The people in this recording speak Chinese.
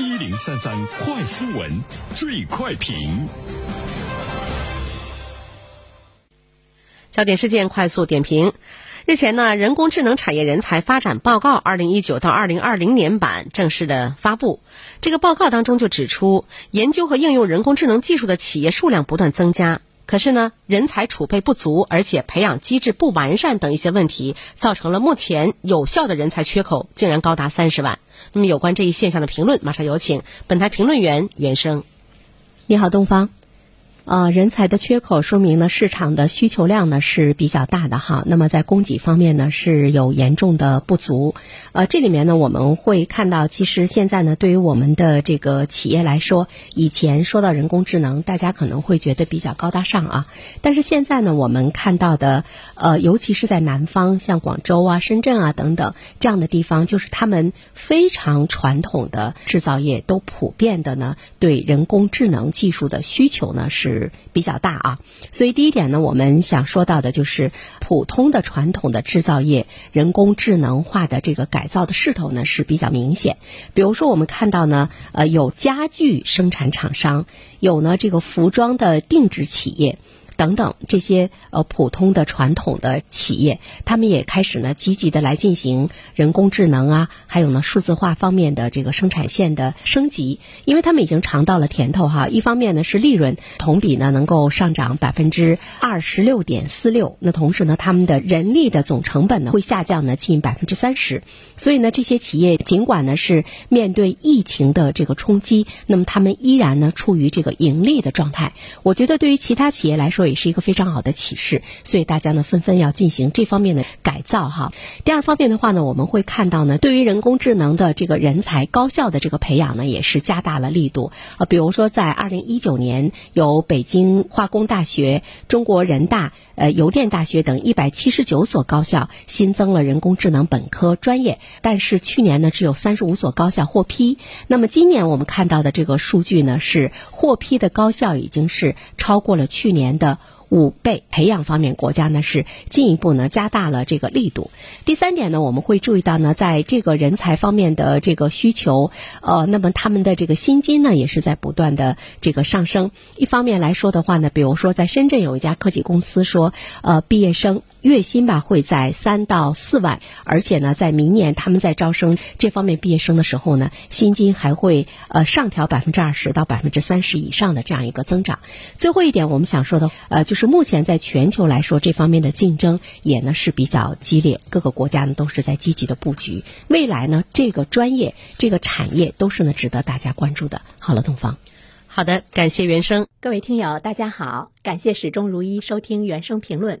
一零三三快新闻，最快评。焦点事件快速点评。日前呢，人工智能产业人才发展报告二零一九到二零二零年版正式的发布。这个报告当中就指出，研究和应用人工智能技术的企业数量不断增加，可是呢，人才储备不足，而且培养机制不完善等一些问题，造成了目前有效的人才缺口竟然高达三十万。那么，有关这一现象的评论，马上有请本台评论员袁生。你好，东方。呃，人才的缺口说明呢，市场的需求量呢是比较大的哈。那么在供给方面呢，是有严重的不足。呃，这里面呢，我们会看到，其实现在呢，对于我们的这个企业来说，以前说到人工智能，大家可能会觉得比较高大上啊。但是现在呢，我们看到的，呃，尤其是在南方，像广州啊、深圳啊等等这样的地方，就是他们非常传统的制造业都普遍的呢，对人工智能技术的需求呢是。比较大啊，所以第一点呢，我们想说到的就是普通的传统的制造业人工智能化的这个改造的势头呢是比较明显。比如说，我们看到呢，呃，有家具生产厂商，有呢这个服装的定制企业。等等这些呃普通的传统的企业，他们也开始呢积极的来进行人工智能啊，还有呢数字化方面的这个生产线的升级，因为他们已经尝到了甜头哈。一方面呢是利润同比呢能够上涨百分之二十六点四六，那同时呢他们的人力的总成本呢会下降呢近百分之三十，所以呢这些企业尽管呢是面对疫情的这个冲击，那么他们依然呢处于这个盈利的状态。我觉得对于其他企业来说，也是一个非常好的启示，所以大家呢纷纷要进行这方面的改造哈。第二方面的话呢，我们会看到呢，对于人工智能的这个人才高校的这个培养呢，也是加大了力度。呃，比如说在二零一九年，有北京化工大学、中国人大、呃邮电大学等一百七十九所高校新增了人工智能本科专业，但是去年呢只有三十五所高校获批。那么今年我们看到的这个数据呢，是获批的高校已经是超过了去年的。五倍培养方面，国家呢是进一步呢加大了这个力度。第三点呢，我们会注意到呢，在这个人才方面的这个需求，呃，那么他们的这个薪金呢也是在不断的这个上升。一方面来说的话呢，比如说在深圳有一家科技公司说，呃，毕业生。月薪吧会在三到四万，而且呢，在明年他们在招生这方面毕业生的时候呢，薪金还会呃上调百分之二十到百分之三十以上的这样一个增长。最后一点，我们想说的呃，就是目前在全球来说，这方面的竞争也呢是比较激烈，各个国家呢都是在积极的布局。未来呢，这个专业这个产业都是呢值得大家关注的。好了，东方，好的，感谢原生，各位听友，大家好，感谢始终如一收听原声评论。